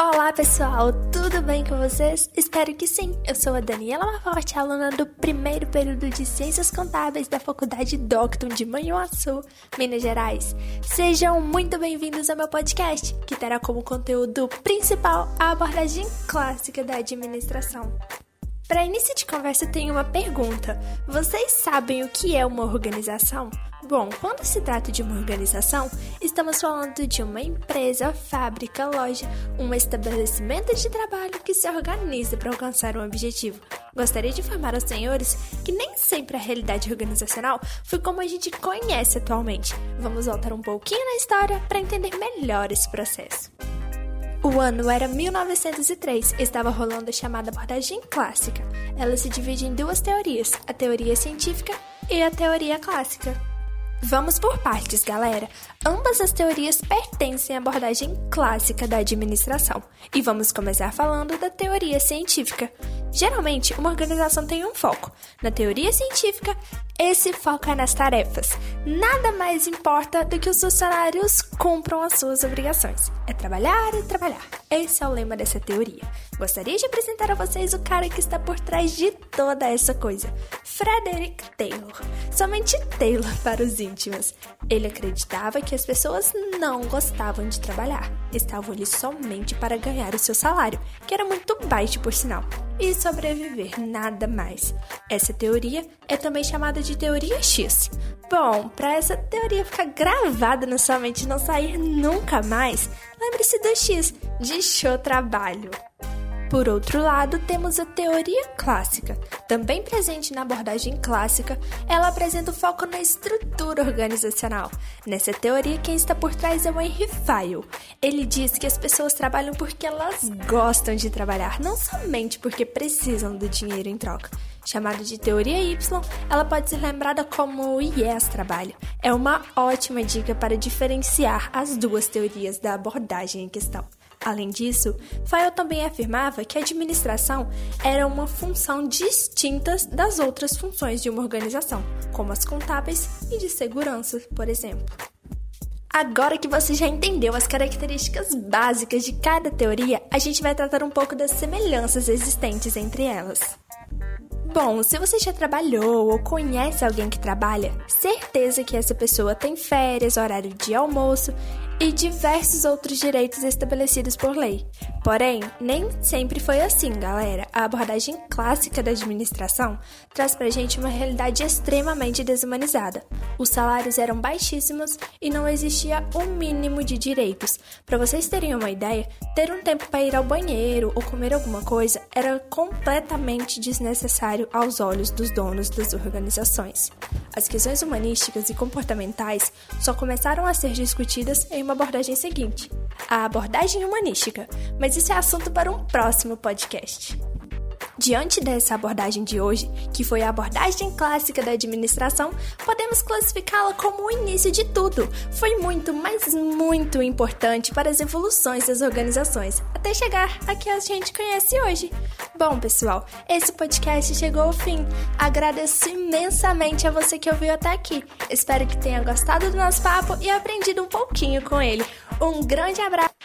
Olá pessoal, tudo bem com vocês? Espero que sim. Eu sou a Daniela Laforte, aluna do primeiro período de Ciências Contábeis da Faculdade Docton de Manhuaçu, Minas Gerais. Sejam muito bem-vindos ao meu podcast, que terá como conteúdo principal a abordagem clássica da administração. Para início de conversa, tenho uma pergunta. Vocês sabem o que é uma organização? Bom, quando se trata de uma organização, estamos falando de uma empresa, fábrica, loja, um estabelecimento de trabalho que se organiza para alcançar um objetivo. Gostaria de informar aos senhores que nem sempre a realidade organizacional foi como a gente conhece atualmente. Vamos voltar um pouquinho na história para entender melhor esse processo. O ano era 1903, estava rolando a chamada abordagem clássica. Ela se divide em duas teorias, a teoria científica e a teoria clássica. Vamos por partes, galera. Ambas as teorias pertencem à abordagem clássica da administração. E vamos começar falando da teoria científica. Geralmente, uma organização tem um foco. Na teoria científica, esse foco é nas tarefas. Nada mais importa do que os funcionários cumpram as suas obrigações. É trabalhar e trabalhar. Esse é o lema dessa teoria. Gostaria de apresentar a vocês o cara que está por trás de toda essa coisa, Frederick Taylor. Somente Taylor para os íntimos. Ele acreditava que as pessoas não gostavam de trabalhar, estavam ali somente para ganhar o seu salário, que era muito baixo por sinal, e sobreviver nada mais. Essa teoria é também chamada de teoria X. Bom, para essa teoria ficar gravada na sua mente e não sair nunca mais, lembre-se do X de show trabalho. Por outro lado, temos a teoria clássica. Também presente na abordagem clássica, ela apresenta o foco na estrutura organizacional. Nessa teoria, quem está por trás é o Henry Fayol. Ele diz que as pessoas trabalham porque elas gostam de trabalhar, não somente porque precisam do dinheiro em troca. Chamada de teoria Y, ela pode ser lembrada como o IES trabalho. É uma ótima dica para diferenciar as duas teorias da abordagem em questão. Além disso, Fayol também afirmava que a administração era uma função distinta das outras funções de uma organização, como as contábeis e de segurança, por exemplo. Agora que você já entendeu as características básicas de cada teoria, a gente vai tratar um pouco das semelhanças existentes entre elas. Bom, se você já trabalhou ou conhece alguém que trabalha, certeza que essa pessoa tem férias, horário de almoço e diversos outros direitos estabelecidos por lei. Porém, nem sempre foi assim, galera. A abordagem clássica da administração traz pra gente uma realidade extremamente desumanizada. Os salários eram baixíssimos e não existia o um mínimo de direitos. Para vocês terem uma ideia, ter um tempo para ir ao banheiro ou comer alguma coisa era completamente desnecessário aos olhos dos donos das organizações. As questões humanísticas e comportamentais só começaram a ser discutidas em uma abordagem seguinte, a abordagem humanística, mas isso é assunto para um próximo podcast. Diante dessa abordagem de hoje, que foi a abordagem clássica da administração, podemos classificá-la como o início de tudo. Foi muito, mas muito importante para as evoluções das organizações, até chegar a que a gente conhece hoje. Bom, pessoal, esse podcast chegou ao fim. Agradeço imensamente a você que ouviu até aqui. Espero que tenha gostado do nosso papo e aprendido um pouquinho com ele. Um grande abraço!